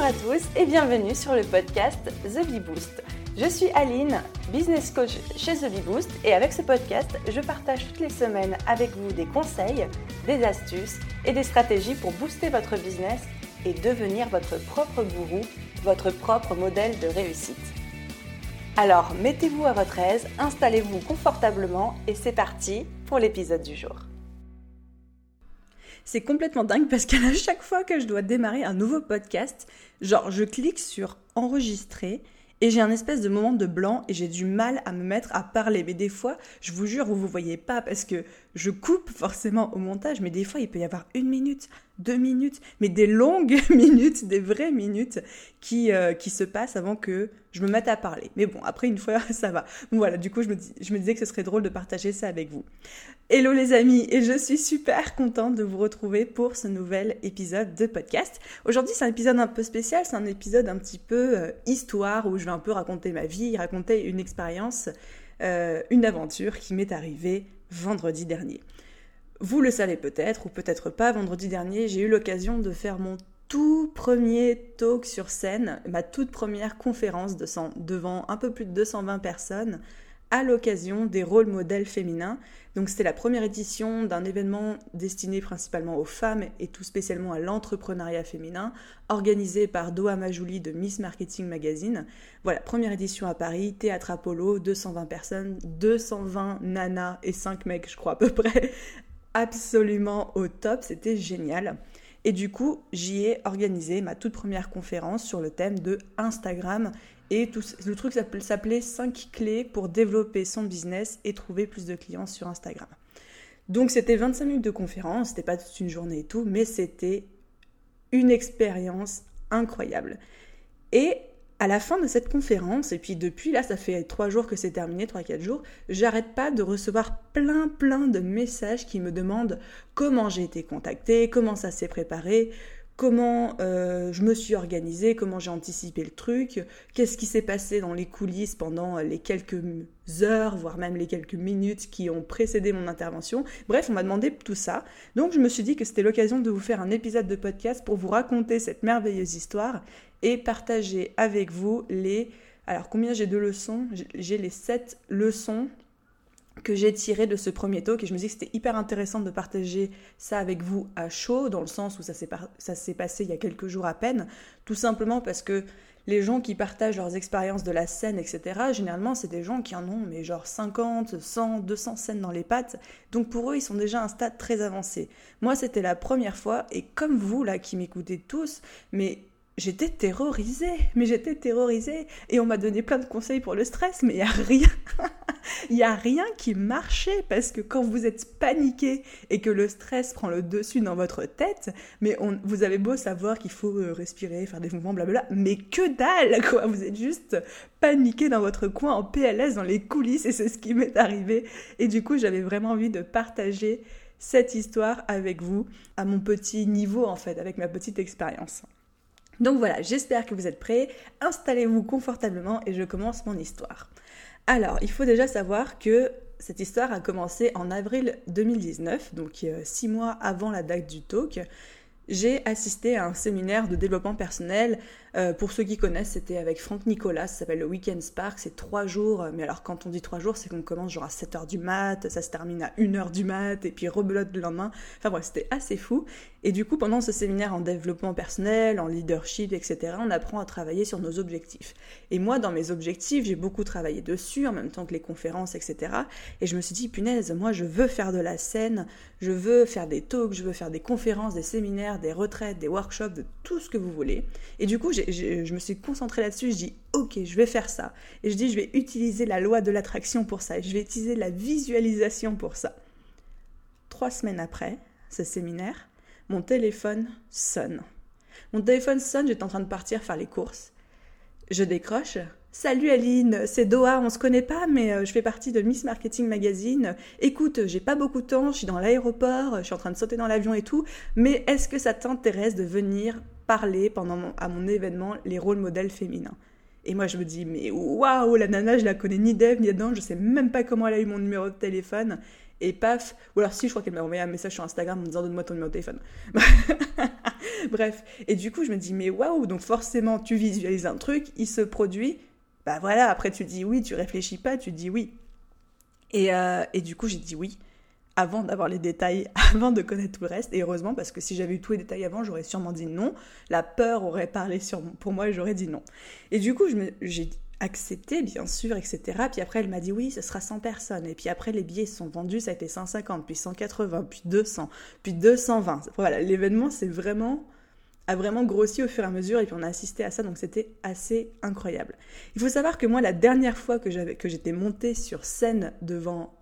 Bonjour à tous et bienvenue sur le podcast The Bee Boost. Je suis Aline, business coach chez The Bee Boost et avec ce podcast, je partage toutes les semaines avec vous des conseils, des astuces et des stratégies pour booster votre business et devenir votre propre gourou, votre propre modèle de réussite. Alors, mettez-vous à votre aise, installez-vous confortablement et c'est parti pour l'épisode du jour. C'est complètement dingue parce qu'à chaque fois que je dois démarrer un nouveau podcast, genre je clique sur enregistrer et j'ai un espèce de moment de blanc et j'ai du mal à me mettre à parler. Mais des fois, je vous jure, vous ne vous voyez pas parce que je coupe forcément au montage, mais des fois, il peut y avoir une minute, deux minutes, mais des longues minutes, des vraies minutes qui, euh, qui se passent avant que je me mette à parler. Mais bon, après une fois, ça va. Voilà, du coup, je me, disais que ce serait drôle de partager ça avec vous. Hello les amis, et je suis super contente de vous retrouver pour ce nouvel épisode de podcast. Aujourd'hui, c'est un épisode un peu spécial, c'est un épisode un petit peu euh, histoire où je vais un peu raconter ma vie, raconter une expérience, euh, une aventure qui m'est arrivée vendredi dernier. Vous le savez peut-être ou peut-être pas, vendredi dernier, j'ai eu l'occasion de faire mon tout premier talk sur scène, ma toute première conférence devant un peu plus de 220 personnes à l'occasion des rôles modèles féminins. Donc c'était la première édition d'un événement destiné principalement aux femmes et tout spécialement à l'entrepreneuriat féminin, organisé par Doha Majouli de Miss Marketing Magazine. Voilà, première édition à Paris, théâtre Apollo, 220 personnes, 220 nanas et 5 mecs je crois à peu près, absolument au top, c'était génial. Et du coup, j'y ai organisé ma toute première conférence sur le thème de Instagram et tout, le truc s'appelait 5 clés pour développer son business et trouver plus de clients sur Instagram. Donc c'était 25 minutes de conférence, c'était pas toute une journée et tout, mais c'était une expérience incroyable. Et à la fin de cette conférence, et puis depuis là, ça fait 3 jours que c'est terminé, 3-4 jours, j'arrête pas de recevoir plein plein de messages qui me demandent comment j'ai été contactée, comment ça s'est préparé, comment euh, je me suis organisée, comment j'ai anticipé le truc, qu'est-ce qui s'est passé dans les coulisses pendant les quelques heures, voire même les quelques minutes qui ont précédé mon intervention. Bref, on m'a demandé tout ça. Donc je me suis dit que c'était l'occasion de vous faire un épisode de podcast pour vous raconter cette merveilleuse histoire et partager avec vous les... Alors combien j'ai de leçons? J'ai les sept leçons que j'ai tiré de ce premier talk et je me dis que c'était hyper intéressant de partager ça avec vous à chaud, dans le sens où ça s'est passé il y a quelques jours à peine, tout simplement parce que les gens qui partagent leurs expériences de la scène, etc., généralement, c'est des gens qui en ont, mais genre 50, 100, 200 scènes dans les pattes. Donc pour eux, ils sont déjà à un stade très avancé. Moi, c'était la première fois, et comme vous, là, qui m'écoutez tous, mais j'étais terrorisée, mais j'étais terrorisée. Et on m'a donné plein de conseils pour le stress, mais il n'y a rien. Il n'y a rien qui marchait parce que quand vous êtes paniqué et que le stress prend le dessus dans votre tête, mais vous avez beau savoir qu'il faut euh, respirer, faire des mouvements, blablabla, mais que dalle quoi Vous êtes juste paniqué dans votre coin en PLS dans les coulisses et c'est ce qui m'est arrivé. Et du coup, j'avais vraiment envie de partager cette histoire avec vous à mon petit niveau en fait, avec ma petite expérience. Donc voilà, j'espère que vous êtes prêts. Installez-vous confortablement et je commence mon histoire. Alors, il faut déjà savoir que cette histoire a commencé en avril 2019, donc euh, six mois avant la date du talk. J'ai assisté à un séminaire de développement personnel euh, pour ceux qui connaissent, c'était avec Franck Nicolas, ça s'appelle le Weekend Spark, c'est trois jours, mais alors quand on dit trois jours, c'est qu'on commence genre à 7h du mat, ça se termine à 1h du mat, et puis rebelote le lendemain. Enfin bref, c'était assez fou. Et du coup, pendant ce séminaire en développement personnel, en leadership, etc., on apprend à travailler sur nos objectifs. Et moi, dans mes objectifs, j'ai beaucoup travaillé dessus, en même temps que les conférences, etc. Et je me suis dit, punaise, moi, je veux faire de la scène, je veux faire des talks, je veux faire des conférences, des séminaires, des retraites, des workshops, de tout ce que vous voulez. Et du coup, je me suis concentrée là-dessus. Je dis, ok, je vais faire ça. Et je dis, je vais utiliser la loi de l'attraction pour ça. Et je vais utiliser la visualisation pour ça. Trois semaines après ce séminaire, mon téléphone sonne. Mon téléphone sonne, j'étais en train de partir faire les courses. Je décroche. Salut Aline, c'est Doha, on se connaît pas, mais euh, je fais partie de Miss Marketing Magazine. Écoute, j'ai pas beaucoup de temps, je suis dans l'aéroport, je suis en train de sauter dans l'avion et tout, mais est-ce que ça t'intéresse de venir parler pendant à mon événement les rôles modèles féminins. Et moi, je me dis, mais waouh, la nana, je la connais ni d'Eve ni dedans, je sais même pas comment elle a eu mon numéro de téléphone. Et paf, ou alors si, je crois qu'elle m'a envoyé un message sur Instagram en me disant donne-moi ton numéro de téléphone. Bref, et du coup, je me dis, mais waouh, donc forcément, tu visualises un truc, il se produit, bah voilà, après tu dis oui, tu réfléchis pas, tu dis oui. Et, euh, et du coup, j'ai dit oui avant d'avoir les détails, avant de connaître tout le reste. Et heureusement, parce que si j'avais eu tous les détails avant, j'aurais sûrement dit non. La peur aurait parlé sur, pour moi et j'aurais dit non. Et du coup, j'ai accepté, bien sûr, etc. Puis après, elle m'a dit oui, ce sera 100 personnes. Et puis après, les billets sont vendus, ça a été 150, puis 180, puis 200, puis 220. Voilà, l'événement, c'est vraiment a vraiment grossi au fur et à mesure et puis on a assisté à ça donc c'était assez incroyable. Il faut savoir que moi la dernière fois que j'avais que j'étais montée sur scène devant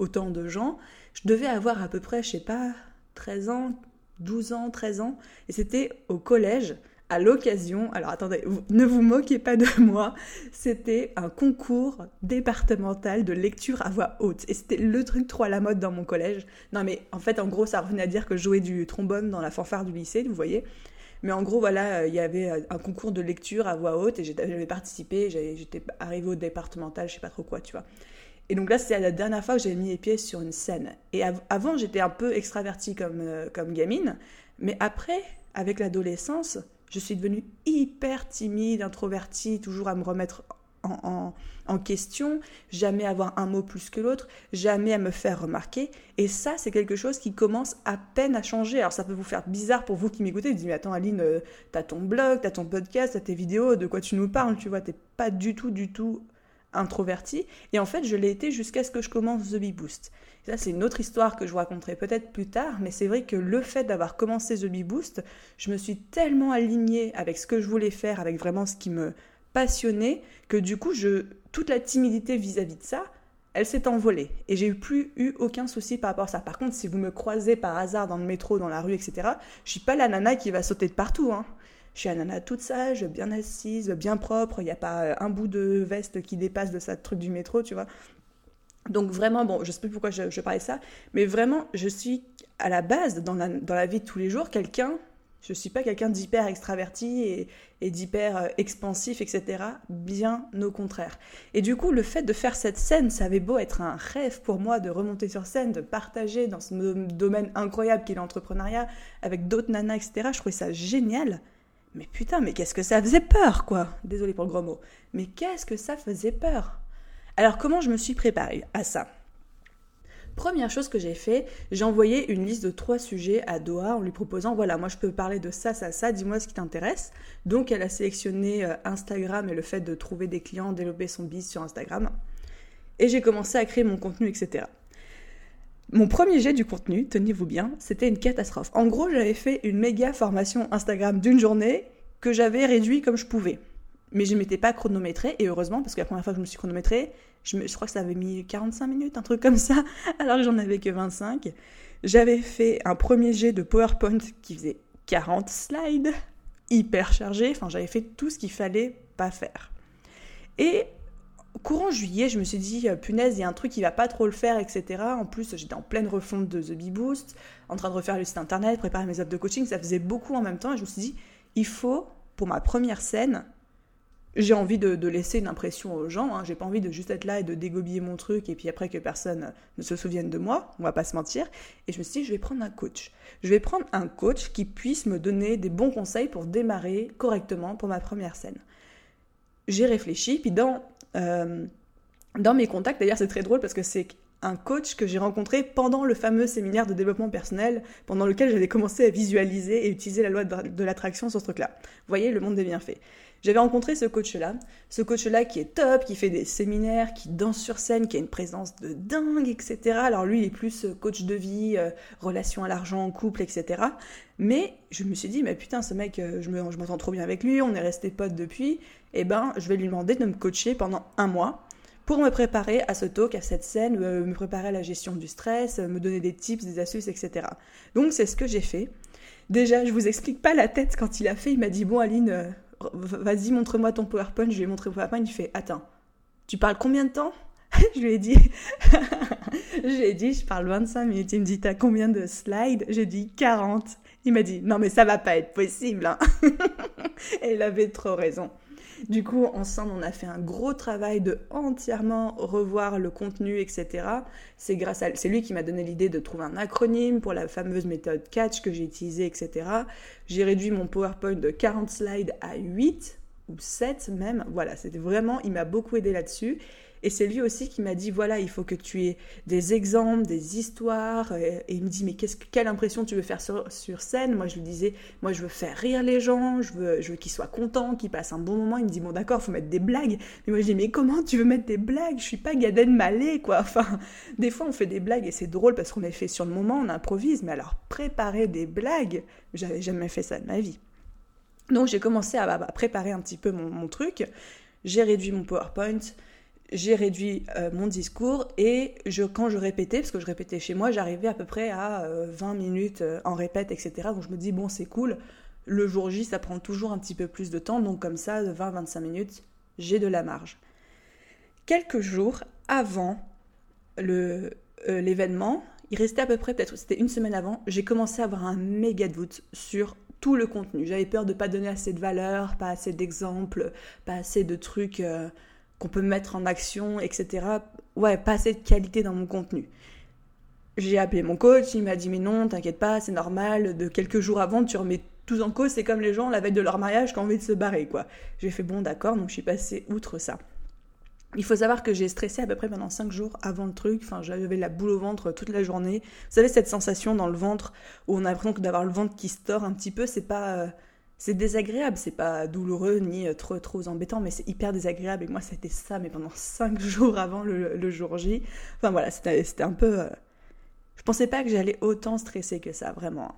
autant de gens, je devais avoir à peu près, je sais pas, 13 ans, 12 ans, 13 ans, et c'était au collège, à l'occasion, alors attendez, ne vous moquez pas de moi, c'était un concours départemental de lecture à voix haute, et c'était le truc trop à la mode dans mon collège. Non mais en fait, en gros, ça revenait à dire que je jouais du trombone dans la fanfare du lycée, vous voyez. Mais en gros, voilà, il y avait un concours de lecture à voix haute et j'avais participé, j'étais arrivée au départemental, je sais pas trop quoi, tu vois. Et donc là, c'est la dernière fois que j'ai mis les pieds sur une scène. Et avant, j'étais un peu extravertie comme, euh, comme gamine, mais après, avec l'adolescence, je suis devenue hyper timide, introvertie, toujours à me remettre en, en, question, jamais avoir un mot plus que l'autre, jamais à me faire remarquer. Et ça, c'est quelque chose qui commence à peine à changer. Alors ça peut vous faire bizarre pour vous qui m'écoutez, vous dites, mais attends Aline, euh, t'as ton blog, t'as ton podcast, t'as tes vidéos, de quoi tu nous parles, tu vois, t'es pas du tout, du tout introverti. Et en fait, je l'ai été jusqu'à ce que je commence The Bee Boost. ça, c'est une autre histoire que je vous raconterai peut-être plus tard, mais c'est vrai que le fait d'avoir commencé The Bee Boost, je me suis tellement alignée avec ce que je voulais faire, avec vraiment ce qui me passionnait, que du coup, je, toute la timidité vis-à-vis de ça, elle s'est envolée. Et j'ai plus eu aucun souci par rapport à ça. Par contre, si vous me croisez par hasard dans le métro, dans la rue, etc., je suis pas la nana qui va sauter de partout. Hein. Je suis une nana toute sage, bien assise, bien propre. Il n'y a pas euh, un bout de veste qui dépasse de sa truc du métro, tu vois. Donc vraiment, bon, je sais plus pourquoi je, parlais de ça, mais vraiment, je suis à la base, dans la, dans la vie de tous les jours, quelqu'un, je ne suis pas quelqu'un d'hyper extraverti et, et d'hyper euh, expansif, etc. Bien au contraire. Et du coup, le fait de faire cette scène, ça avait beau être un rêve pour moi de remonter sur scène, de partager dans ce domaine incroyable qu'est l'entrepreneuriat avec d'autres nanas, etc. Je trouvais ça génial. Mais putain, mais qu'est-ce que ça faisait peur, quoi Désolé pour le gros mot. Mais qu'est-ce que ça faisait peur Alors comment je me suis préparée à ça? Première chose que j'ai fait, j'ai envoyé une liste de trois sujets à Doha en lui proposant voilà, moi je peux parler de ça, ça, ça, dis-moi ce qui t'intéresse. Donc elle a sélectionné euh, Instagram et le fait de trouver des clients, développer son biz sur Instagram. Et j'ai commencé à créer mon contenu, etc. Mon premier jet du contenu, tenez-vous bien, c'était une catastrophe. En gros, j'avais fait une méga formation Instagram d'une journée que j'avais réduit comme je pouvais. Mais je ne m'étais pas chronométrée, et heureusement, parce que la première fois que je me suis chronométrée, je, crois que ça avait mis 45 minutes, un truc comme ça, alors que j'en avais que 25. J'avais fait un premier jet de PowerPoint qui faisait 40 slides, hyper chargé, enfin j'avais fait tout ce qu'il fallait pas faire. Et courant juillet, je me suis dit, euh, punaise, il y a un truc qui va pas trop le faire, etc. En plus, j'étais en pleine refonte de The Bee Boost, en train de refaire le site internet, préparer mes offres de coaching, ça faisait beaucoup en même temps. Et je me suis dit, il faut, pour ma première scène, j'ai envie de, laisser une impression aux gens. Hein. J'ai pas envie de juste être là et de dégobiller mon truc et puis après que personne ne se souvienne de moi. On va pas se mentir. Et je me suis dit, je vais prendre un coach. Je vais prendre un coach qui puisse me donner des bons conseils pour démarrer correctement pour ma première scène. J'ai réfléchi, puis dans euh, dans mes contacts, d'ailleurs c'est très drôle parce que c'est un coach que j'ai rencontré pendant le fameux séminaire de développement personnel, pendant lequel j'avais commencé à visualiser et utiliser la loi de l'attraction sur ce truc-là. Vous voyez, le monde des bienfaits. J'avais rencontré ce coach-là, ce coach-là qui est top, qui fait des séminaires, qui danse sur scène, qui a une présence de dingue, etc. Alors lui, il est plus euh, coach de vie, euh, relation à l'argent, couple, etc. Mais je me suis dit, mais putain, ce mec, je m'entends trop bien avec lui, on est resté potes depuis, eh ben, je vais lui demander de me coacher pendant un mois pour me préparer à ce talk, à cette scène, euh, me préparer à la gestion du stress, euh, me donner des tips, des astuces, etc. Donc c'est ce que j'ai fait. Déjà, je vous explique pas la tête quand il a fait. Il m'a dit bon Aline, euh, vas-y montre-moi ton PowerPoint. Je lui ai montré mon PowerPoint. Il fait attends, tu parles combien de temps? Je lui ai dit, je lui ai dit, je parle 25 minutes. Il me dit t'as combien de slides? J'ai dit 40. Il m'a dit non mais ça va pas être possible. Hein. Et il avait trop raison. Du coup, ensemble, on a fait un gros travail de entièrement revoir le contenu, etc. C'est grâce à c'est lui qui m'a donné l'idée de trouver un acronyme pour la fameuse méthode Catch que j'ai utilisée, etc. J'ai réduit mon PowerPoint de 40 slides à 8 ou 7 même. Voilà, c'était vraiment, il m'a beaucoup aidé là-dessus. Et c'est lui aussi qui m'a dit voilà, il faut que tu aies des exemples, des histoires. Et, il me dit mais quelle impression tu veux faire sur, scène? Moi je lui disais moi je veux faire rire les gens, je veux, qu'ils soient contents, qu'ils passent un bon moment. Il me dit bon d'accord, faut mettre des blagues. Mais moi je dis mais comment tu veux mettre des blagues? Je suis pas Gaden Malé quoi. Enfin, des fois on fait des blagues et c'est drôle parce qu'on est fait sur le moment, on improvise. Mais alors préparer des blagues, j'avais jamais fait ça de ma vie. Donc j'ai commencé à, préparer un petit peu mon, mon truc. J'ai réduit mon PowerPoint j'ai réduit euh, mon discours et quand je répétais, parce que je répétais chez moi, j'arrivais à peu près à 20 euh, minutes euh, en répète, etc. Donc je me dis, bon, c'est cool. Le jour J, ça prend toujours un petit peu plus de temps. Donc comme ça, de 20-25 minutes, j'ai de la marge. Quelques jours avant l'événement, il restait à peu près, peut-être c'était une semaine avant, j'ai commencé à avoir un méga doute sur tout le contenu. J'avais peur de ne pas donner assez de valeur, pas assez d'exemples, pas assez de trucs qu'on peut mettre en action, etc. Ouais, pas assez de qualité dans mon contenu. J'ai appelé mon coach, il m'a dit mais non, t'inquiète pas, c'est normal, de quelques jours avant, tu remets tout en cause, c'est comme les gens la veille de leur mariage qui ont envie de se barrer, quoi. J'ai fait bon d'accord, donc je suis passée outre ça. Il faut savoir que j'ai stressé à peu près pendant 5 jours avant le truc, enfin j'avais la boule au ventre toute la journée. Vous savez cette sensation dans le ventre où on a l'impression d'avoir le ventre qui se tord un petit peu, c'est pas... C'est désagréable, c'est pas douloureux ni euh, trop trop embêtant, mais c'est hyper désagréable. Et moi, c'était ça, mais pendant cinq jours avant le, jour J. Enfin voilà, c'était un peu. Euh, je pensais pas que j'allais autant stresser que ça, vraiment.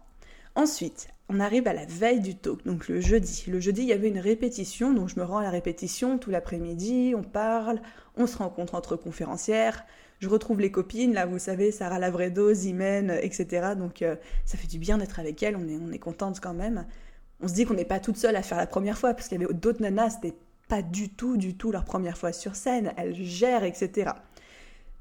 Ensuite, on arrive à la veille du talk, donc le jeudi. Le jeudi, il y avait une répétition, donc je me rends à la répétition tout l'après-midi, on parle, on se rencontre entre conférencières, je retrouve les copines, là vous savez, Sarah Lavredo, Zimène, etc. Donc euh, ça fait du bien d'être avec elles, on est, on est contente quand même on se dit qu'on n'est pas toute seule à faire la première fois, parce qu'il y avait d'autres nanas, c'était pas du tout, du tout leur première fois sur scène, elles gèrent, etc.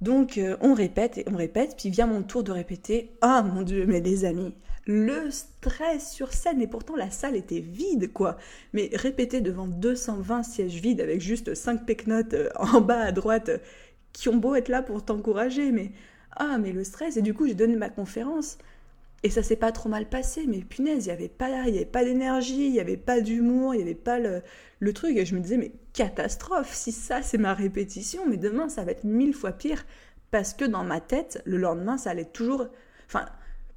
Donc euh, on répète et on répète, puis vient mon tour de répéter. Ah mon dieu, mais les amis, le stress sur scène, et pourtant la salle était vide, quoi. Mais répéter devant 220 sièges vides avec juste 5 pecnotes euh, en bas à droite, euh, qui ont beau être là pour t'encourager, mais ah, mais le stress. Et du coup, j'ai donné ma conférence. Et ça s'est pas trop mal passé, mais punaise, il n'y avait pas, pas d'énergie, il n'y avait pas d'humour, il n'y avait pas le, le, truc. Et je me disais, mais catastrophe, si ça c'est ma répétition, mais demain ça va être mille fois pire. Parce que dans ma tête, le lendemain, ça allait toujours. Enfin,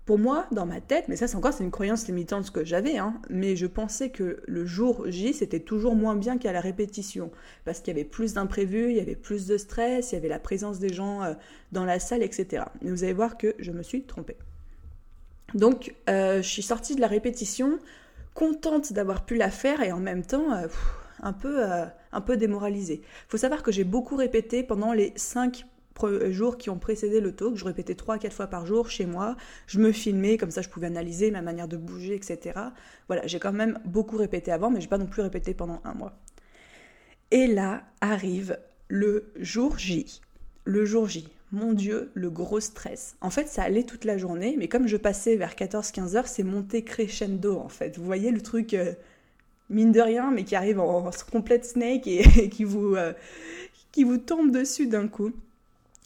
pour moi, dans ma tête, mais ça c'est encore c'est une croyance limitante que j'avais, hein, mais je pensais que le jour J c'était toujours moins bien qu'à la répétition, parce qu'il y avait plus d'imprévus, il y avait plus de stress, il y avait la présence des gens euh, dans la salle, etc. Mais vous allez voir que je me suis trompée. Donc, euh, je suis sortie de la répétition contente d'avoir pu la faire et en même temps euh, un, peu, euh, un démoralisée. Il faut savoir que j'ai beaucoup répété pendant les cinq jours qui ont précédé le talk. Je répétais trois, quatre fois par jour chez moi. Je me filmais, comme ça je pouvais analyser ma manière de bouger, etc. Voilà, j'ai quand même beaucoup répété avant, mais je n'ai pas non plus répété pendant un mois. Et là arrive le jour J. Le jour J mon Dieu, le gros stress. En fait, ça allait toute la journée, mais comme je passais vers 14-15 heures, c'est monté crescendo, en fait. Vous voyez le truc, euh, mine de rien, mais qui arrive en, complète snake et, qui, vous, euh, qui vous tombe dessus d'un coup.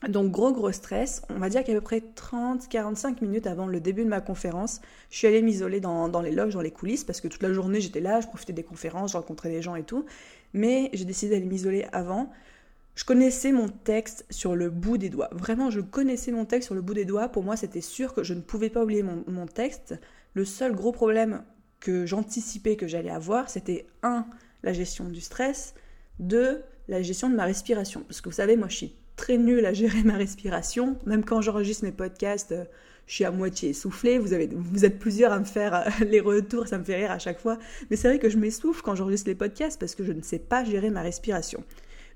Donc gros gros stress, on va dire qu'à peu près 30-45 minutes avant le début de ma conférence, je suis allée m'isoler dans, dans, les loges, dans les coulisses, parce que toute la journée j'étais là, je profitais des conférences, je rencontrais des gens et tout, mais j'ai décidé d'aller m'isoler avant je connaissais mon texte sur le bout des doigts. Vraiment, je connaissais mon texte sur le bout des doigts. Pour moi, c'était sûr que je ne pouvais pas oublier mon, texte. Le seul gros problème que j'anticipais que j'allais avoir, c'était un, la gestion du stress, deux, la gestion de ma respiration. Parce que vous savez, moi, je suis très nulle à gérer ma respiration. Même quand j'enregistre mes podcasts, euh, je suis à moitié essoufflée. Vous, avez, vous êtes plusieurs à me faire euh, les retours, ça me fait rire à chaque fois. Mais c'est vrai que je m'essouffle quand j'enregistre les podcasts parce que je ne sais pas gérer ma respiration.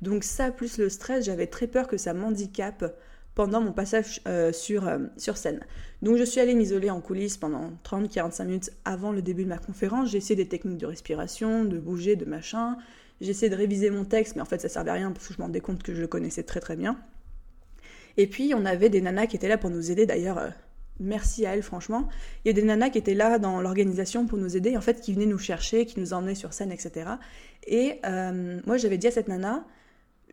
Donc ça, plus le stress, j'avais très peur que ça m'handicape pendant mon passage euh, sur, euh, sur scène. Donc je suis allée m'isoler en coulisses pendant 30-45 minutes avant le début de ma conférence. J'ai essayé des techniques de respiration, de bouger, de machin. J'ai essayé de réviser mon texte, mais en fait ça servait à rien parce que je me rendais compte que je le connaissais très très bien. Et puis on avait des nanas qui étaient là pour nous aider d'ailleurs. Euh, merci à elle franchement. Il y a des nanas qui étaient là dans l'organisation pour nous aider, en fait, qui venaient nous chercher, qui nous emmenaient sur scène, etc. Et moi, j'avais dit à cette nana,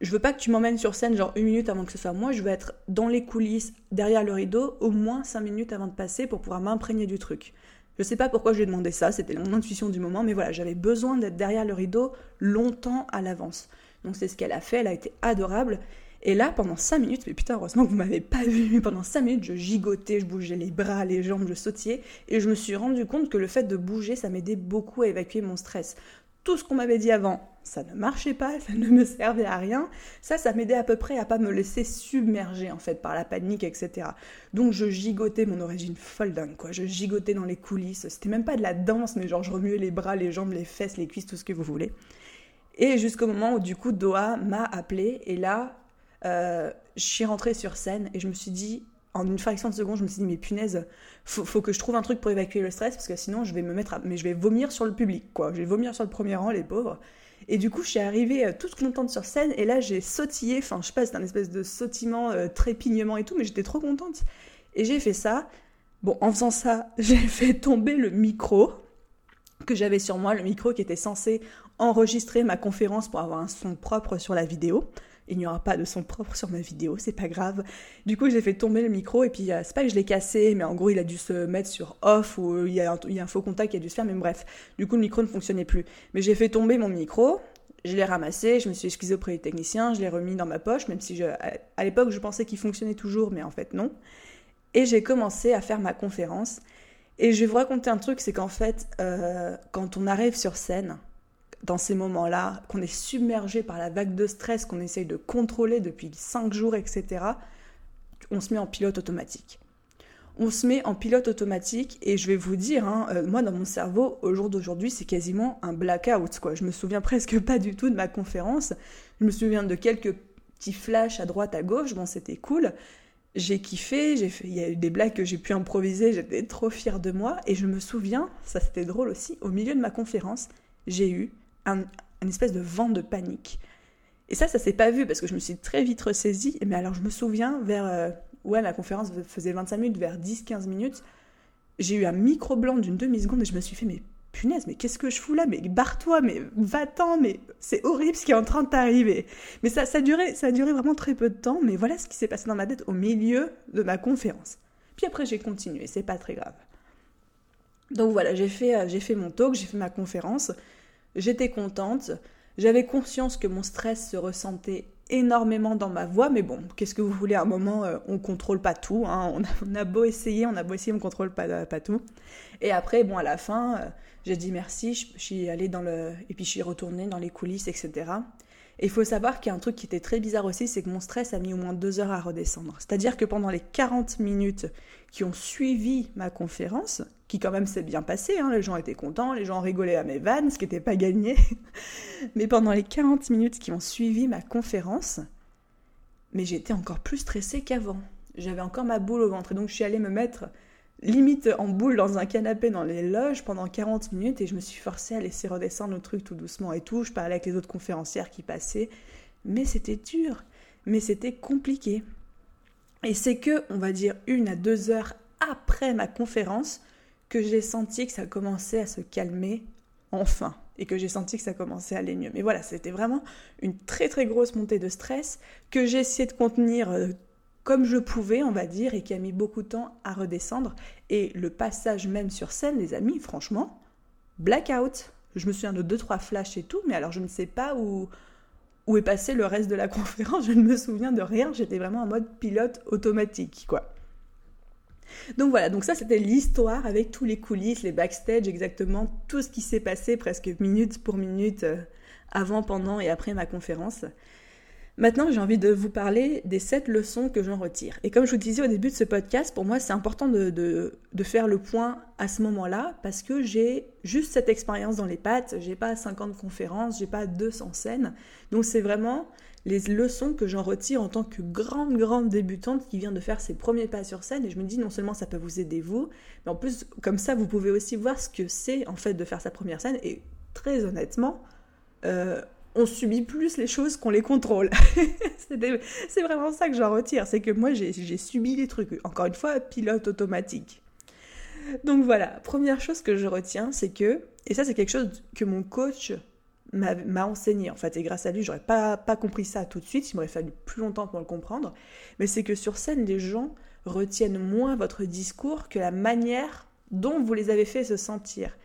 je veux pas que tu m'emmènes sur scène genre une minute avant que ce soit moi, je veux être dans les coulisses, derrière le rideau, au moins cinq minutes avant de passer pour pouvoir m'imprégner du truc. Je sais pas pourquoi je lui ai demandé ça, c'était mon intuition du moment, mais voilà, j'avais besoin d'être derrière le rideau longtemps à l'avance. Donc c'est ce qu'elle a fait, elle a été adorable. Et là, pendant 5 minutes, mais putain, heureusement que vous m'avez pas vu, pendant 5 minutes, je gigotais, je bougeais les bras, les jambes, je sautillais, et je me suis rendu compte que le fait de bouger, ça m'aidait beaucoup à évacuer mon stress. Tout ce qu'on m'avait dit avant, ça ne marchait pas, ça ne me servait à rien. Ça, ça m'aidait à peu près à pas me laisser submerger en fait par la panique, etc. Donc je gigotais mon origine folle dingue, quoi. Je gigotais dans les coulisses. C'était même pas de la danse, mais genre je remuais les bras, les jambes, les fesses, les cuisses, tout ce que vous voulez. Et jusqu'au moment où du coup Doha m'a appelé et là euh, je suis rentrée sur scène et je me suis dit, en une fraction de seconde, je me suis dit, mais punaise, faut, faut que je trouve un truc pour évacuer le stress parce que sinon je vais me mettre à... Mais je vais vomir sur le public, quoi. Je vais vomir sur le premier rang, les pauvres. Et du coup, je suis arrivée euh, toute contente sur scène et là, j'ai sautillé, enfin, je sais pas, c'est un espèce de sautillement, euh, trépignement et tout, mais j'étais trop contente. Et j'ai fait ça. Bon, en faisant ça, j'ai fait tomber le micro que j'avais sur moi, le micro qui était censé enregistrer ma conférence pour avoir un son propre sur la vidéo il n'y aura pas de son propre sur ma vidéo, c'est pas grave. Du coup, j'ai fait tomber le micro et puis euh, c'est pas que je l'ai cassé, mais en gros, il a dû se mettre sur off ou il y, a un, faux contact qui a dû se faire, mais bref. Du coup, le micro ne fonctionnait plus. Mais j'ai fait tomber mon micro, je l'ai ramassé, je me suis excusée auprès du technicien, je l'ai remis dans ma poche, même si je, à l'époque, je pensais qu'il fonctionnait toujours, mais en fait, non. Et j'ai commencé à faire ma conférence. Et je vais vous raconter un truc, c'est qu'en fait, euh, quand on arrive sur scène, dans ces moments-là, qu'on est submergé par la vague de stress qu'on essaye de contrôler depuis 5 jours, etc., on se met en pilote automatique. On se met en pilote automatique et je vais vous dire, hein, euh, moi dans mon cerveau, au jour d'aujourd'hui, c'est quasiment un blackout. Quoi. Je me souviens presque pas du tout de ma conférence. Je me souviens de quelques petits flashs à droite, à gauche. Bon, c'était cool. J'ai kiffé, j'ai fait, il y a eu des blagues que j'ai pu improviser, j'étais trop fière de moi. Et je me souviens, ça c'était drôle aussi, au milieu de ma conférence, j'ai eu un, espèce de vent de panique. Et ça, ça s'est pas vu parce que je me suis très vite ressaisie. Mais alors, je me souviens, vers. Euh, ouais, ma conférence faisait 25 minutes, vers 10-15 minutes, j'ai eu un micro blanc d'une demi-seconde et je me suis fait, mais punaise, mais qu'est-ce que je fous là? Mais barre-toi, mais va-t'en, mais c'est horrible ce qui est en train de t'arriver. Mais ça, ça, a duré, ça a duré vraiment très peu de temps, mais voilà ce qui s'est passé dans ma tête au milieu de ma conférence. Puis après, j'ai continué, c'est pas très grave. Donc voilà, j'ai fait, euh, j'ai fait mon talk, j'ai fait ma conférence. J'étais contente. J'avais conscience que mon stress se ressentait énormément dans ma voix, mais bon, qu'est-ce que vous voulez, à un moment, euh, on contrôle pas tout, hein. on, a, beau essayer, on a beau essayer, on contrôle pas, pas tout. Et après, bon, à la fin, euh, j'ai dit merci, je, suis allée dans le... Et puis je suis retournée dans les coulisses, etc. Et il faut savoir qu'il y a un truc qui était très bizarre aussi, c'est que mon stress a mis au moins deux heures à redescendre. C'est-à-dire que pendant les 40 minutes qui ont suivi ma conférence, qui quand même s'est bien passé, hein, les gens étaient contents, les gens rigolaient à mes vannes, ce qui n'était pas gagné, mais pendant les 40 minutes qui ont suivi ma conférence, mais j'étais encore plus stressée qu'avant. J'avais encore ma boule au ventre, et donc je suis allée me mettre limite en boule dans un canapé dans les loges pendant 40 minutes et je me suis forcée à laisser redescendre le truc tout doucement et tout. Je parlais avec les autres conférencières qui passaient, mais c'était dur, mais c'était compliqué. Et c'est que, on va dire, une à deux heures après ma conférence que j'ai senti que ça commençait à se calmer enfin et que j'ai senti que ça commençait à aller mieux. Mais voilà, c'était vraiment une très très grosse montée de stress que j'ai essayé de contenir euh, comme je pouvais, on va dire, et qui a mis beaucoup de temps à redescendre. Et le passage même sur scène, les amis, franchement, blackout. Je me souviens de deux trois flashs et tout, mais alors je ne sais pas où où est passé le reste de la conférence. Je ne me souviens de rien. J'étais vraiment en mode pilote automatique, quoi. Donc voilà, donc ça c'était l'histoire avec tous les coulisses, les backstage, exactement tout ce qui s'est passé presque minute pour minute euh, avant, pendant et après ma conférence. Maintenant, j'ai envie de vous parler des sept leçons que j'en retire. Et comme je vous disais au début de ce podcast, pour moi, c'est important de, faire le point à ce moment-là parce que j'ai juste cette expérience dans les pattes. J'ai pas 50 conférences, j'ai pas 200 scènes. Donc, c'est vraiment les leçons que j'en retire en tant que grande, grande débutante qui vient de faire ses premiers pas sur scène. Et je me dis, non seulement ça peut vous aider vous, mais en plus, comme ça, vous pouvez aussi voir ce que c'est en fait de faire sa première scène. Et très honnêtement, euh, on subit plus les choses qu'on les contrôle. c'est vraiment ça que j'en retire, c'est que moi j'ai subi les trucs. Encore une fois, pilote automatique. Donc voilà, première chose que je retiens, c'est que, et ça c'est quelque chose que mon coach m'a enseigné en fait, et grâce à lui j'aurais pas, pas compris ça tout de suite, il m'aurait fallu plus longtemps pour le comprendre, mais c'est que sur scène les gens retiennent moins votre discours que la manière dont vous les avez fait se sentir.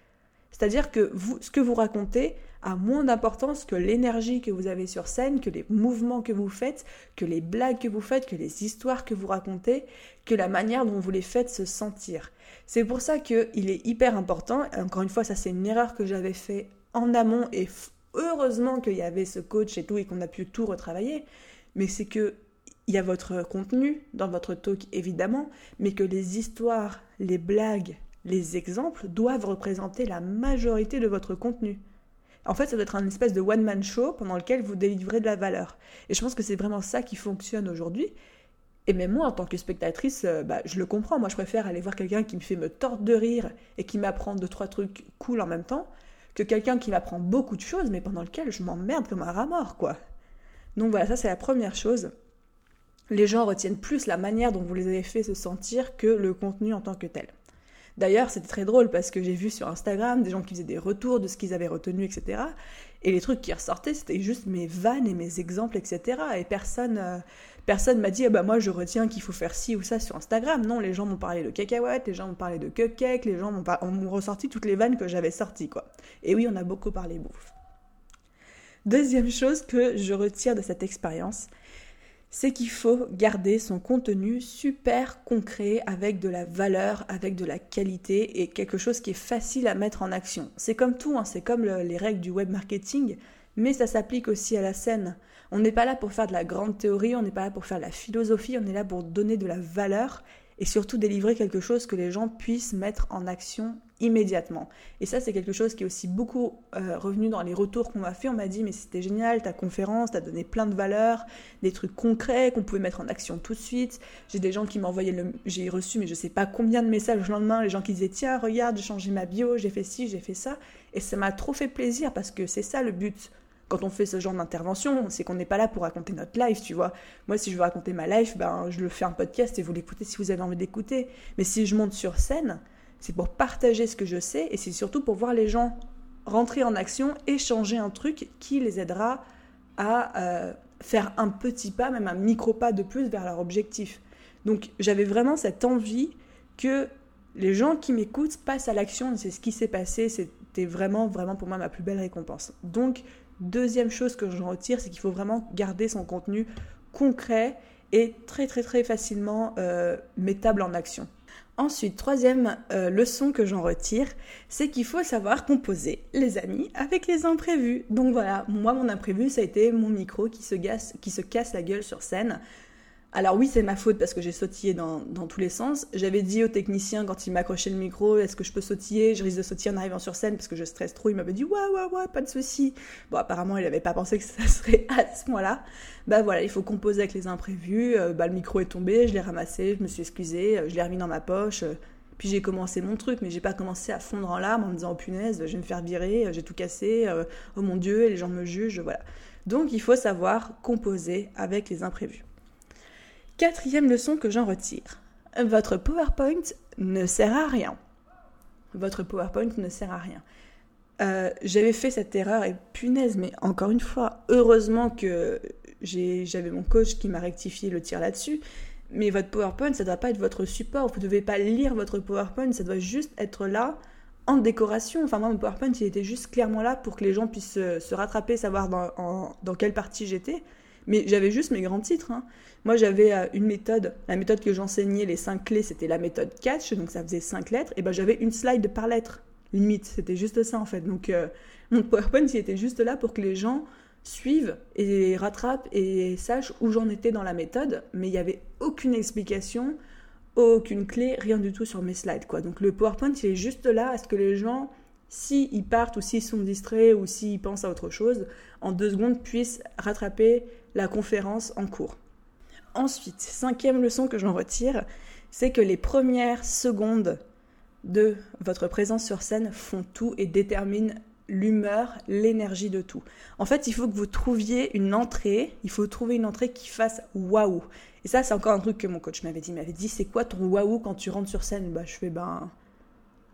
C'est-à-dire que vous, ce que vous racontez moins d'importance que l'énergie que vous avez sur scène, que les mouvements que vous faites, que les blagues que vous faites, que les histoires que vous racontez, que la manière dont vous les faites se sentir. C'est pour ça qu'il est hyper important, encore une fois ça c'est une erreur que j'avais fait en amont et heureusement qu'il y avait ce coach et tout et qu'on a pu tout retravailler, mais c'est que il y a votre contenu dans votre talk évidemment, mais que les histoires, les blagues, les exemples doivent représenter la majorité de votre contenu. En fait, ça doit être un espèce de one-man show pendant lequel vous délivrez de la valeur. Et je pense que c'est vraiment ça qui fonctionne aujourd'hui. Et même moi, en tant que spectatrice, euh, bah, je le comprends. Moi, je préfère aller voir quelqu'un qui me fait me tordre de rire et qui m'apprend deux, trois trucs cool en même temps, que quelqu'un qui m'apprend beaucoup de choses, mais pendant lequel je m'emmerde comme un rat mort, quoi. Donc voilà, ça c'est la première chose. Les gens retiennent plus la manière dont vous les avez fait se sentir que le contenu en tant que tel. D'ailleurs, c'était très drôle parce que j'ai vu sur Instagram des gens qui faisaient des retours de ce qu'ils avaient retenu, etc. Et les trucs qui ressortaient, c'était juste mes vannes et mes exemples, etc. Et personne, euh, personne m'a dit, ah bah moi je retiens qu'il faut faire ci ou ça sur Instagram. Non, les gens m'ont parlé de cacahuètes, les gens m'ont parlé de cupcakes, les gens m'ont ressorti toutes les vannes que j'avais sorties, quoi. Et oui, on a beaucoup parlé bouffe. Deuxième chose que je retire de cette expérience, c'est qu'il faut garder son contenu super concret avec de la valeur, avec de la qualité et quelque chose qui est facile à mettre en action. C'est comme tout, hein, c'est comme les règles du web marketing, mais ça s'applique aussi à la scène. On n'est pas là pour faire de la grande théorie, on n'est pas là pour faire de la philosophie, on est là pour donner de la valeur et surtout délivrer quelque chose que les gens puissent mettre en action immédiatement. Et ça, c'est quelque chose qui est aussi beaucoup euh, revenu dans les retours qu'on m'a fait. On m'a dit, mais c'était génial, ta conférence, t'as donné plein de valeurs, des trucs concrets qu'on pouvait mettre en action tout de suite. J'ai des gens qui m'envoyaient le... J'ai reçu, mais je sais pas combien de messages le lendemain, les gens qui disaient, tiens, regarde, j'ai changé ma bio, j'ai fait ci, j'ai fait ça. Et ça m'a trop fait plaisir parce que c'est ça le but quand on fait ce genre d'intervention, c'est qu'on n'est pas là pour raconter notre life, tu vois. Moi, si je veux raconter ma life, ben, je le fais en podcast et vous l'écoutez si vous avez envie d'écouter. Mais si je monte sur scène, c'est pour partager ce que je sais et c'est surtout pour voir les gens rentrer en action, échanger un truc qui les aidera à euh, faire un petit pas, même un micro pas de plus vers leur objectif. Donc j'avais vraiment cette envie que les gens qui m'écoutent passent à l'action, c'est ce qui s'est passé, c'était vraiment, vraiment pour moi ma plus belle récompense. Donc Deuxième chose que j'en retire, c'est qu'il faut vraiment garder son contenu concret et très très très facilement euh, mettable en action. Ensuite, troisième euh, leçon que j'en retire, c'est qu'il faut savoir composer les amis avec les imprévus. Donc voilà, moi mon imprévu, ça a été mon micro qui se, qui se casse la gueule sur scène. Alors oui, c'est ma faute parce que j'ai sautillé dans, tous les sens. J'avais dit au technicien quand il m'accrochait le micro, est-ce que je peux sautiller? Je risque de sautiller en arrivant sur scène parce que je stresse trop. Il m'avait dit ouais, ouais, ouais, pas de souci. Bon, apparemment, il n'avait pas pensé que ça serait à ce moment-là. Bah voilà, il faut composer avec les imprévus. Euh, bah le micro est tombé, je l'ai ramassé, je me suis excusée, euh, je l'ai remis dans ma poche. Euh, puis j'ai commencé mon truc, mais j'ai pas commencé à fondre en larmes en me disant oh punaise, je vais me faire virer, j'ai tout cassé, oh mon dieu, les gens me jugent, voilà. Donc il faut savoir composer avec les imprévus. Quatrième leçon que j'en retire. Votre PowerPoint ne sert à rien. Votre PowerPoint ne sert à rien. Euh, j'avais fait cette erreur et punaise, mais encore une fois, heureusement que j'avais mon coach qui m'a rectifié le tir là-dessus. Mais votre PowerPoint, ça ne doit pas être votre support. Vous ne devez pas lire votre PowerPoint, ça doit juste être là en décoration. Enfin, moi, mon PowerPoint, il était juste clairement là pour que les gens puissent se, rattraper, savoir dans, dans quelle partie j'étais. Mais j'avais juste mes grands titres. Hein. Moi, j'avais euh, une méthode, la méthode que j'enseignais, les cinq clés, c'était la méthode catch, donc ça faisait cinq lettres. Et ben j'avais une slide par lettre, limite. C'était juste ça en fait. Donc euh, mon PowerPoint, il était juste là pour que les gens suivent et rattrapent et sachent où j'en étais dans la méthode, mais il n'y avait aucune explication, aucune clé, rien du tout sur mes slides. Quoi. Donc le PowerPoint, il est juste là à ce que les gens s'ils partent ou s'ils sont distraits ou s'ils pensent à autre chose, en deux secondes puissent rattraper la conférence en cours. Ensuite, cinquième leçon que j'en retire, c'est que les premières secondes de votre présence sur scène font tout et déterminent l'humeur, l'énergie de tout. En fait, il faut que vous trouviez une entrée, il faut trouver une entrée qui fasse waouh. Et ça, c'est encore un truc que mon coach m'avait dit. Il m'avait dit, c'est quoi ton waouh quand tu rentres sur scène? Bah, je fais, ben,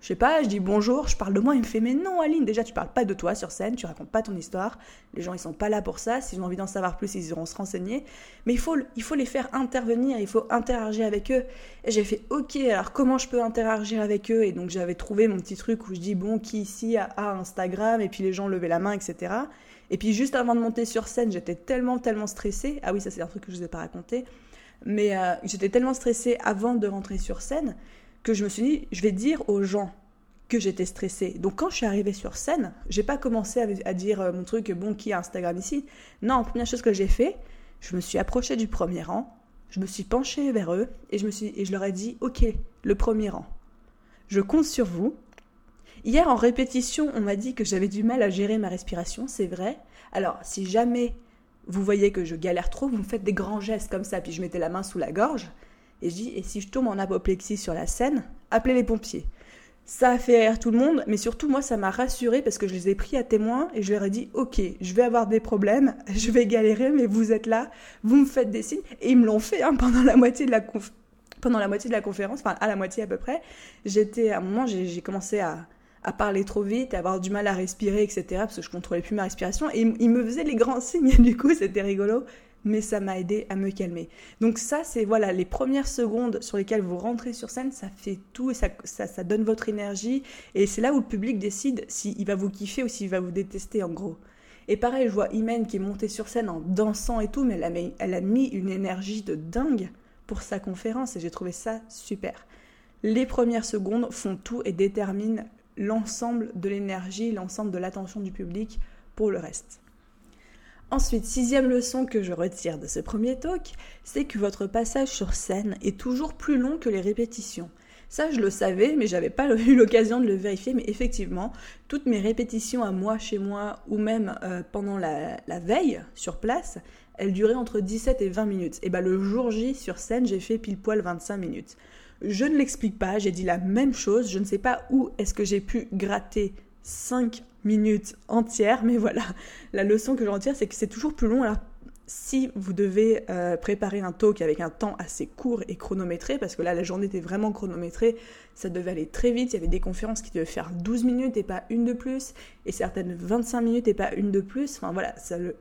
je sais pas, je dis bonjour, je parle de moi, il me fait mais non Aline, déjà tu parles pas de toi sur scène, tu racontes pas ton histoire, les gens ils sont pas là pour ça, s'ils ont envie d'en savoir plus, ils iront se renseigner, mais il faut, il faut les faire intervenir, il faut interagir avec eux. Et j'ai fait ok, alors comment je peux interagir avec eux? Et donc j'avais trouvé mon petit truc où je dis bon, qui ici a, Instagram, et puis les gens levaient la main, etc. Et puis juste avant de monter sur scène, j'étais tellement, tellement stressée, ah oui ça c'est un truc que je vous ai pas raconté, mais euh, j'étais tellement stressée avant de rentrer sur scène que je me suis dit, je vais dire aux gens que j'étais stressée. Donc quand je suis arrivée sur scène, j'ai pas commencé à, dire euh, mon truc, bon, qui a Instagram ici Non, première chose que j'ai fait, je me suis approchée du premier rang, je me suis penchée vers eux et je, me suis, et je leur ai dit, ok, le premier rang, je compte sur vous. Hier en répétition, on m'a dit que j'avais du mal à gérer ma respiration, c'est vrai. Alors si jamais vous voyez que je galère trop, vous me faites des grands gestes comme ça, puis je mettais la main sous la gorge. Et je dis, et si je tombe en apoplexie sur la scène, appelez les pompiers. Ça a fait rire tout le monde, mais surtout moi ça m'a rassuré parce que je les ai pris à témoin et je leur ai dit ok, je vais avoir des problèmes, je vais galérer, mais vous êtes là, vous me faites des signes et ils me l'ont fait hein, pendant la moitié de la pendant la moitié de la conférence, enfin à la moitié à peu près. J'étais à un moment j'ai commencé à, à parler trop vite, à avoir du mal à respirer, etc. Parce que je contrôlais plus ma respiration et ils me faisaient les grands signes. Du coup c'était rigolo mais ça m'a aidé à me calmer. Donc ça, c'est voilà les premières secondes sur lesquelles vous rentrez sur scène, ça fait tout et ça, ça, donne votre énergie. Et c'est là où le public décide s'il va vous kiffer ou s'il va vous détester en gros. Et pareil, je vois Imen qui est montée sur scène en dansant et tout, mais elle a, mis, elle a mis une énergie de dingue pour sa conférence et j'ai trouvé ça super. Les premières secondes font tout et déterminent l'ensemble de l'énergie, l'ensemble de l'attention du public pour le reste. Ensuite, sixième leçon que je retire de ce premier talk, c'est que votre passage sur scène est toujours plus long que les répétitions. Ça, je le savais, mais j'avais pas eu l'occasion de le vérifier. Mais effectivement, toutes mes répétitions à moi, chez moi, ou même euh, pendant la, veille sur place, elles duraient entre 17 et 20 minutes. Et bien, le jour J sur scène, j'ai fait pile poil 25 minutes. Je ne l'explique pas, j'ai dit la même chose. Je ne sais pas où est-ce que j'ai pu gratter 5 minutes entières, mais voilà, la leçon que j'en tire, c'est que c'est toujours plus long. Alors, si vous devez euh, préparer un talk avec un temps assez court et chronométré, parce que là, la journée était vraiment chronométrée, ça devait aller très vite. Il y avait des conférences qui devaient faire 12 minutes et pas une de plus, et certaines 25 minutes et pas une de plus. Enfin voilà,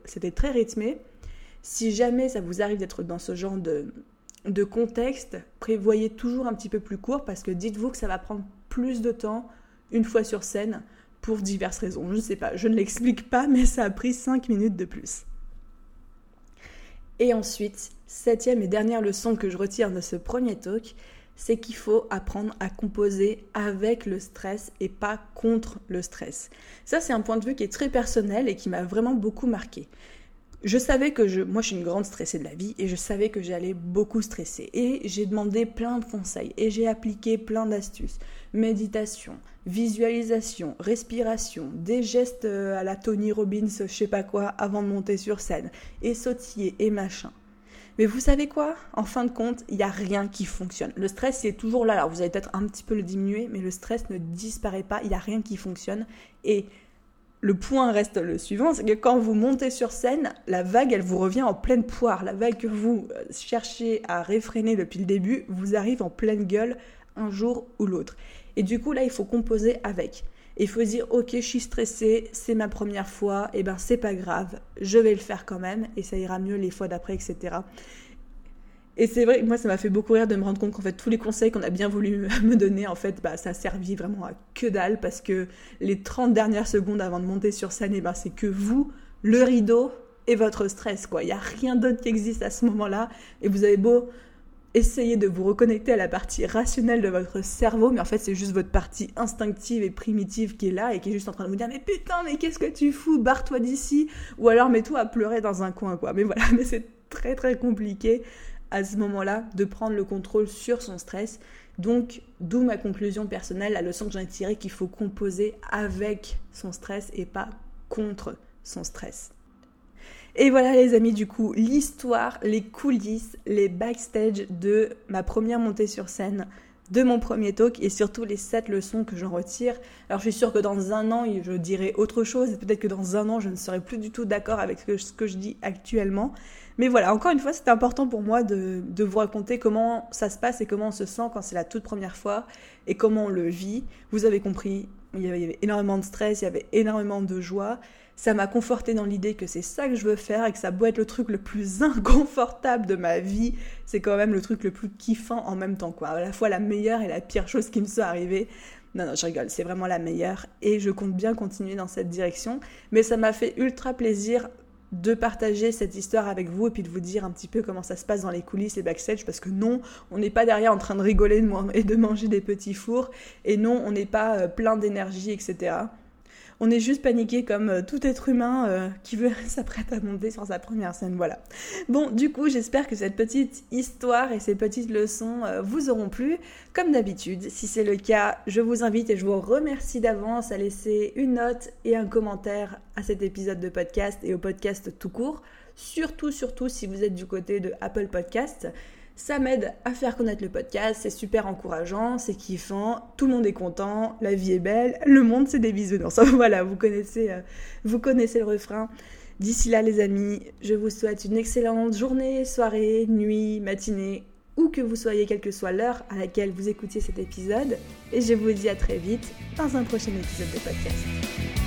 c'était très rythmé. Si jamais ça vous arrive d'être dans ce genre de, de contexte, prévoyez toujours un petit peu plus court, parce que dites-vous que ça va prendre plus de temps une fois sur scène pour diverses raisons. Je ne sais pas, je ne l'explique pas, mais ça a pris 5 minutes de plus. Et ensuite, septième et dernière leçon que je retire de ce premier talk, c'est qu'il faut apprendre à composer avec le stress et pas contre le stress. Ça, c'est un point de vue qui est très personnel et qui m'a vraiment beaucoup marqué je savais que je, moi je suis une grande stressée de la vie et je savais que j'allais beaucoup stresser. Et j'ai demandé plein de conseils et j'ai appliqué plein d'astuces. Méditation, visualisation, respiration, des gestes euh, à la Tony Robbins, je sais pas quoi, avant de monter sur scène, et sautiller et machin. Mais vous savez quoi? En fin de compte, il n'y a rien qui fonctionne. Le stress, il est toujours là. Alors vous allez peut-être un petit peu le diminuer, mais le stress ne disparaît pas. Il n'y a rien qui fonctionne. Et le point reste le suivant, c'est que quand vous montez sur scène, la vague, elle vous revient en pleine poire. La vague que vous euh, cherchez à réfréner depuis le début vous arrive en pleine gueule un jour ou l'autre. Et du coup, là, il faut composer avec. Il faut dire, ok, je suis stressée, c'est ma première fois, et eh ben c'est pas grave, je vais le faire quand même, et ça ira mieux les fois d'après, etc. Et c'est vrai, moi, ça m'a fait beaucoup rire de me rendre compte qu'en fait, tous les conseils qu'on a bien voulu me donner, en fait, bah, ça a servi vraiment à que dalle parce que les 30 dernières secondes avant de monter sur scène, eh ben, c'est que vous, le rideau et votre stress, quoi. Il n'y a rien d'autre qui existe à ce moment-là. Et vous avez beau essayer de vous reconnecter à la partie rationnelle de votre cerveau, mais en fait, c'est juste votre partie instinctive et primitive qui est là et qui est juste en train de vous dire, mais putain, mais qu'est-ce que tu fous? Barre-toi d'ici. Ou alors, mets-toi à pleurer dans un coin, quoi. Mais voilà, mais c'est très, très compliqué à ce moment-là de prendre le contrôle sur son stress. Donc, d'où ma conclusion personnelle, la leçon que j'en ai tirée qu'il faut composer avec son stress et pas contre son stress. Et voilà les amis, du coup, l'histoire, les coulisses, les backstage de ma première montée sur scène de mon premier talk et surtout les 7 leçons que j'en retire. Alors je suis sûre que dans un an, je dirai autre chose et peut-être que dans un an, je ne serai plus du tout d'accord avec ce que, je dis actuellement. Mais voilà, encore une fois, c'était important pour moi de, vous raconter comment ça se passe et comment on se sent quand c'est la toute première fois et comment on le vit. Vous avez compris, il y avait énormément de stress, il y avait énormément de joie ça m'a conforté dans l'idée que c'est ça que je veux faire et que ça doit être le truc le plus inconfortable de ma vie, c'est quand même le truc le plus kiffant en même temps, quoi. À la fois la meilleure et la pire chose qui me soit arrivée. Non, non, je rigole, c'est vraiment la meilleure et je compte bien continuer dans cette direction. Mais ça m'a fait ultra plaisir de partager cette histoire avec vous et puis de vous dire un petit peu comment ça se passe dans les coulisses et backstage parce que non, on n'est pas derrière en train de rigoler et de manger des petits fours et non, on n'est pas euh, plein d'énergie, etc. On est juste paniqué comme euh, tout être humain euh, qui veut s'apprête à monter sur sa première scène. Voilà. Bon, du coup, j'espère que cette petite histoire et ces petites leçons euh, vous auront plu. Comme d'habitude, si c'est le cas, je vous invite et je vous remercie d'avance à laisser une note et un commentaire à cet épisode de podcast et au podcast tout court. Surtout, surtout si vous êtes du côté de Apple Podcast. Ça m'aide à faire connaître le podcast, c'est super encourageant, c'est kiffant, tout le monde est content, la vie est belle, le monde c'est des bisounours. voilà, vous connaissez, euh, vous connaissez le refrain. D'ici là les amis, je vous souhaite une excellente journée, soirée, nuit, matinée, où que vous soyez, quelle que soit l'heure à laquelle vous écoutiez cet épisode. Et je vous dis à très vite dans un prochain épisode de podcast.